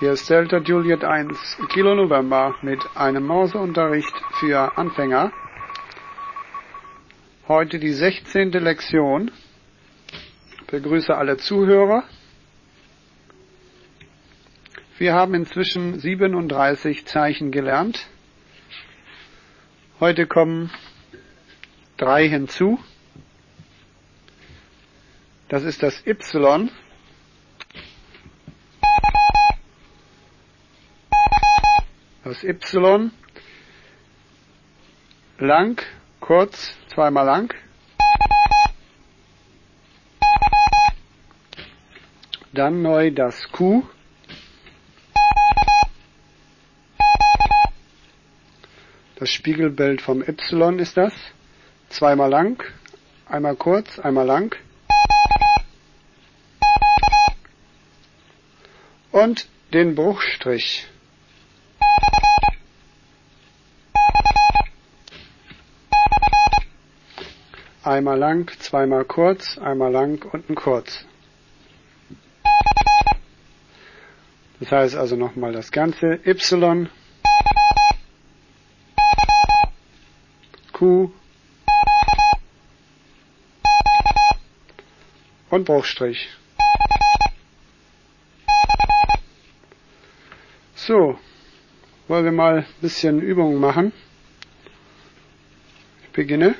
Hier ist Delta Juliet 1 Kilo November mit einem Morseunterricht für Anfänger. Heute die 16. Lektion. Ich begrüße alle Zuhörer. Wir haben inzwischen 37 Zeichen gelernt. Heute kommen drei hinzu. Das ist das Y. Das Y. Lang, kurz, zweimal lang. Dann neu das Q. Das Spiegelbild vom Y ist das. Zweimal lang, einmal kurz, einmal lang. Und den Bruchstrich. Einmal lang, zweimal kurz, einmal lang und ein kurz. Das heißt also nochmal das ganze Y, Q und Bruchstrich. So, wollen wir mal ein bisschen Übungen machen. Ich beginne.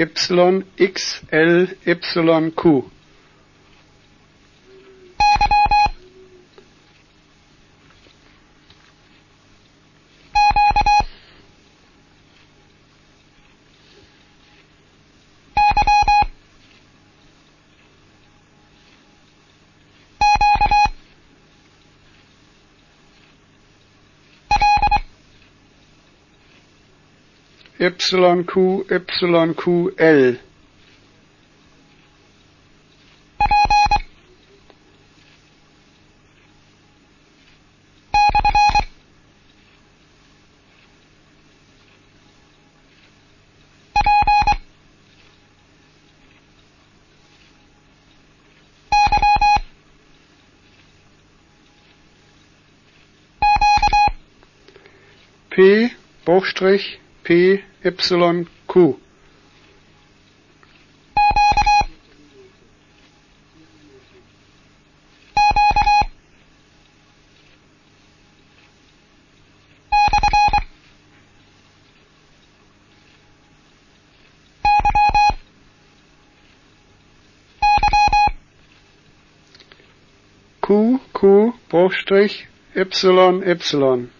Y, X, L, Y, Q. YQ, YQL. P, Bruchstrich, P, Y, Q. Q, Q, Bruchstrich, Y, Y.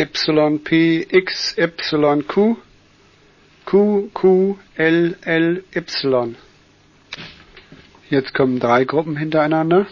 Y P X Y Q Q Q L L Y. Jetzt kommen drei Gruppen hintereinander.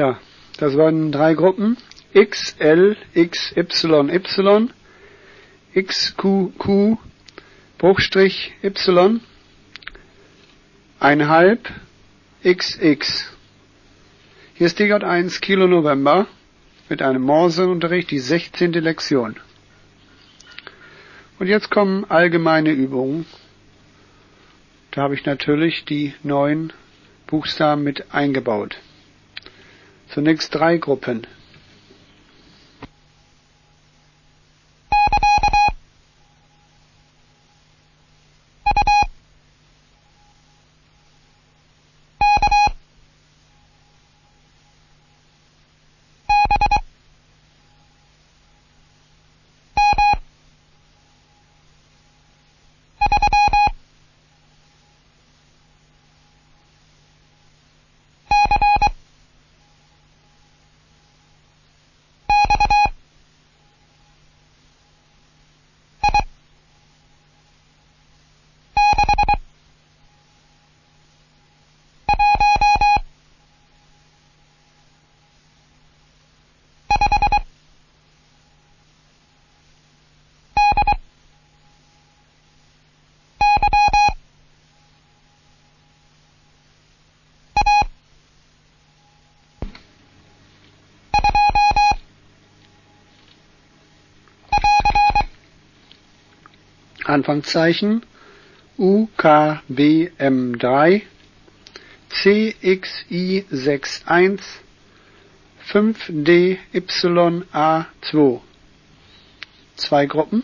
Ja, das waren drei Gruppen. X, L, X, Y, Y, X, Q, Q, Bruchstrich, Y, einhalb, XX. Hier ist DJ1 Kilo November mit einem Morseunterricht, die 16. Lektion. Und jetzt kommen allgemeine Übungen. Da habe ich natürlich die neuen Buchstaben mit eingebaut. Zunächst drei Gruppen. Anfangszeichen UKBM3 CXI61 5DYA2 Zwei Gruppen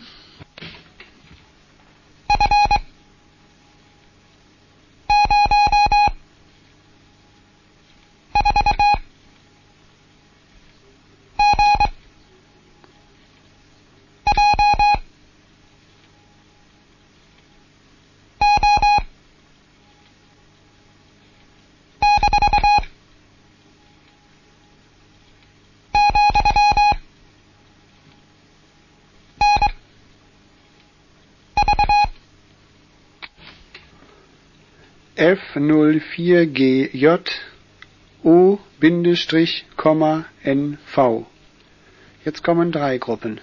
F04GJ O-NV. Jetzt kommen drei Gruppen.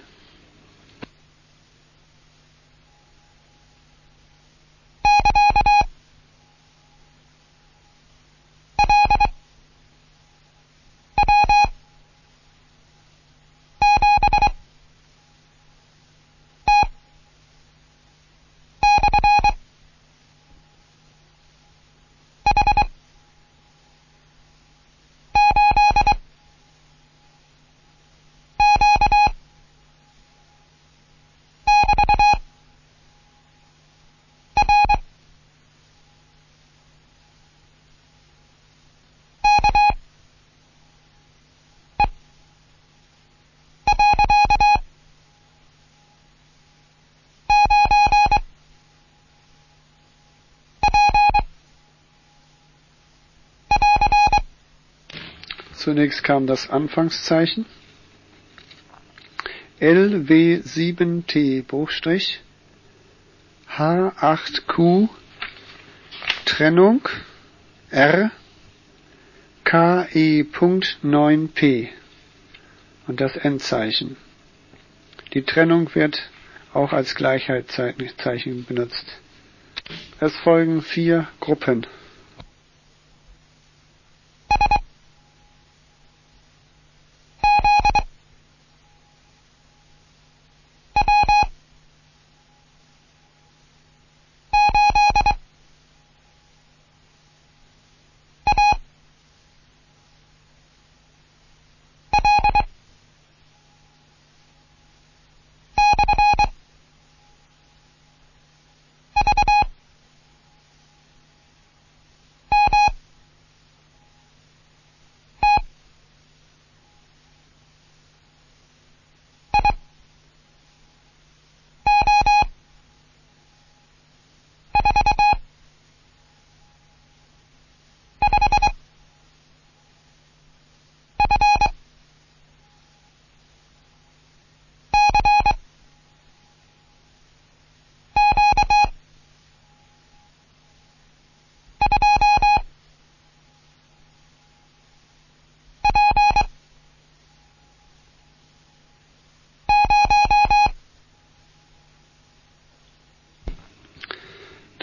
Zunächst kam das Anfangszeichen LW7T Bruchstrich H8Q Trennung R KE.9P und das Endzeichen. Die Trennung wird auch als Gleichheitszeichen benutzt. Es folgen vier Gruppen.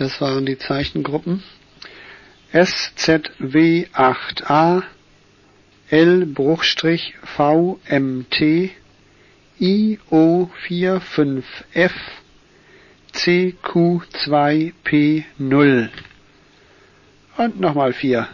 Das waren die Zeichengruppen. SZW8A, L-VMT, IO45F, CQ2P0. Und nochmal vier.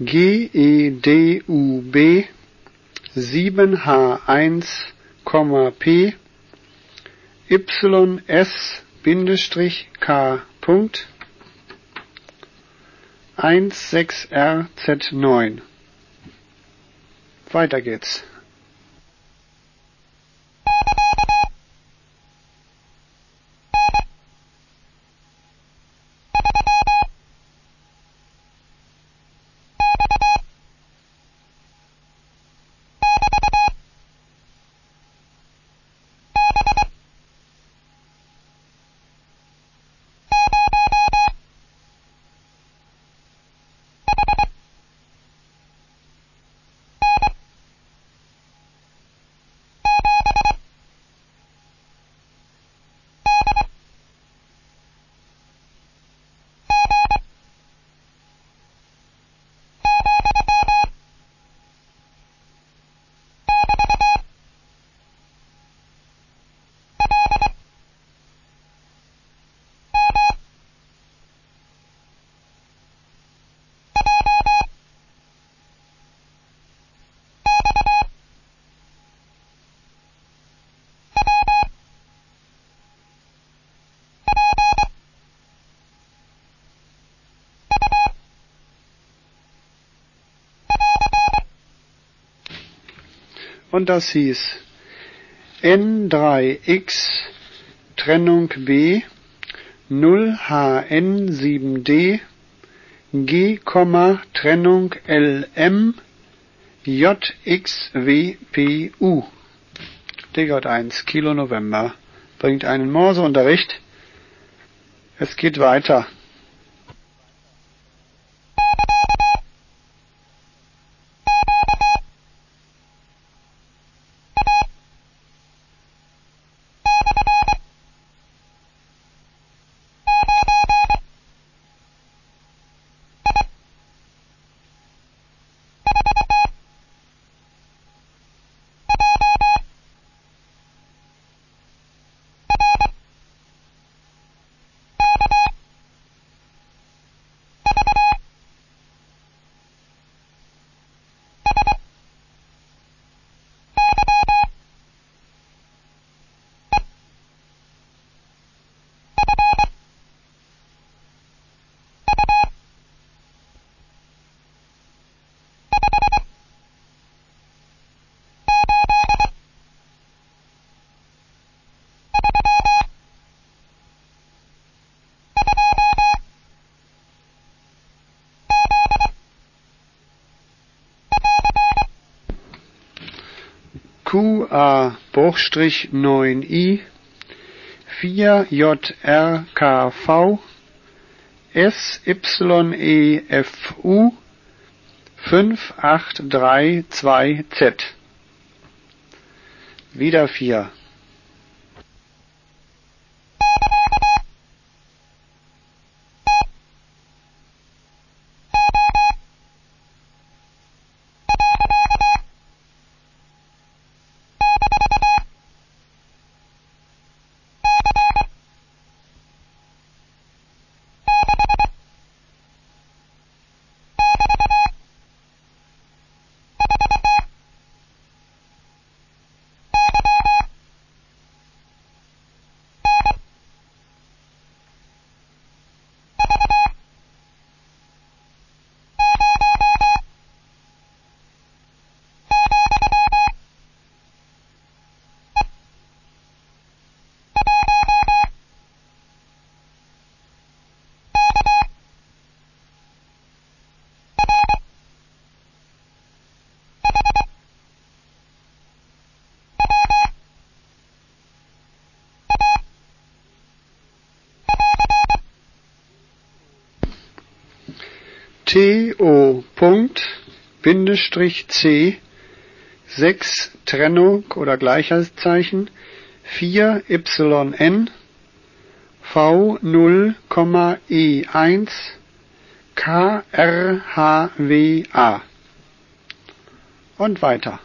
GEDUB 7H1, P YS-K 16RZ9. Weiter geht's. Und das hieß N3X Trennung B 0HN7D G, Trennung LM JXWPU DJ1 Kilo November bringt einen Morseunterricht. Es geht weiter. XQA-9i 4JRKV SYEFU 582Z wieder vier TO Punkt Bindestrich C 6 Trennung oder Gleichheitszeichen 4 YN V 0, E1 KRHWA und weiter.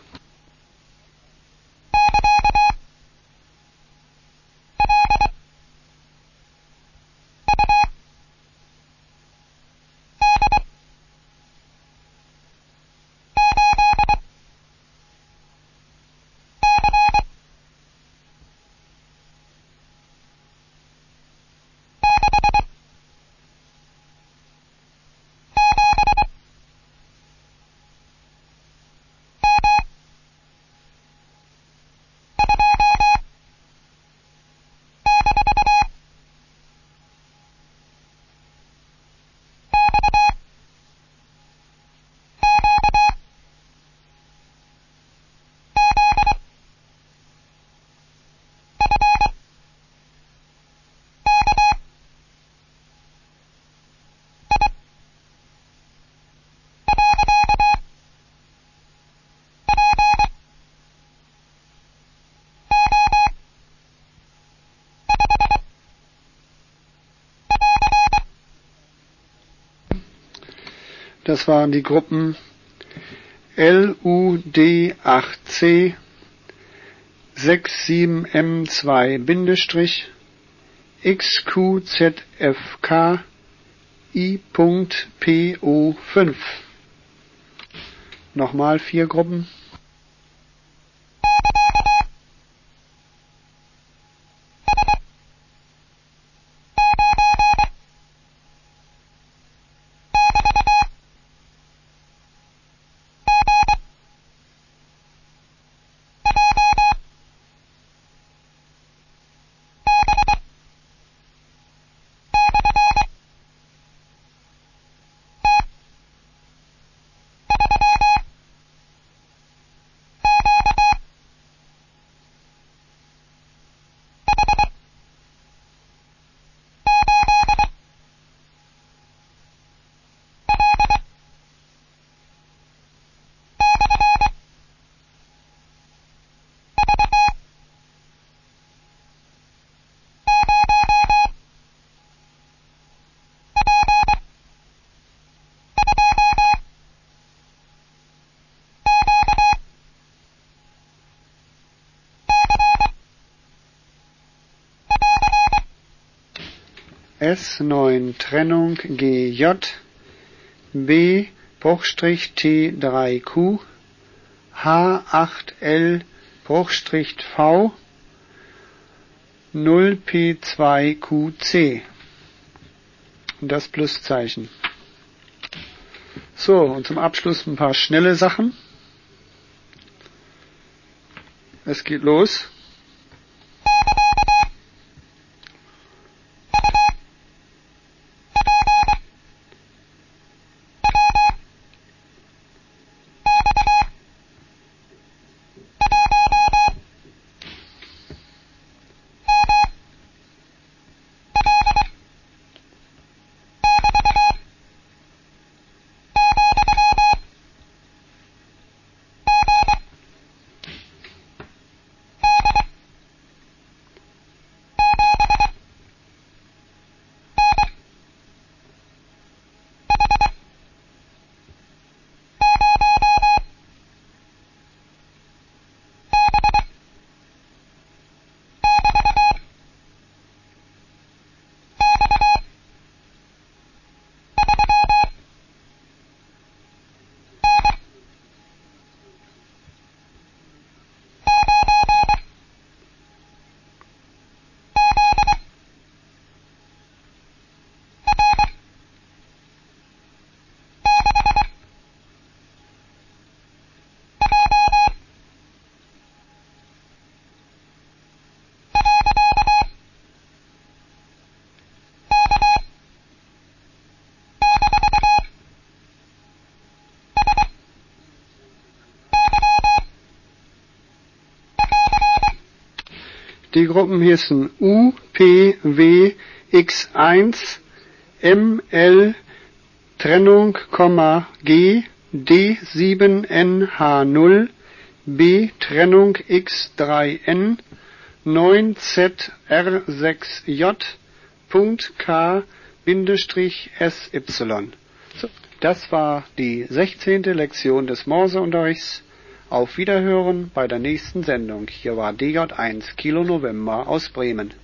Das waren die Gruppen LUD8C 67M2 XQZFK I.PO5. Nochmal vier Gruppen. S9 Trennung GJ B Bruchstrich T3Q H8L Bruchstrich V 0P2QC und das Pluszeichen. So, und zum Abschluss ein paar schnelle Sachen. Es geht los. Die Gruppen hießen U, P, W, X1, M, L, Trennung, G, D7NH0, B, Trennung X3N, 9ZR6J, Punkt K, Bindestrich SY. Das war die 16. Lektion des Morseunterrichts. Auf Wiederhören bei der nächsten Sendung. Hier war DJ1 Kilo November aus Bremen.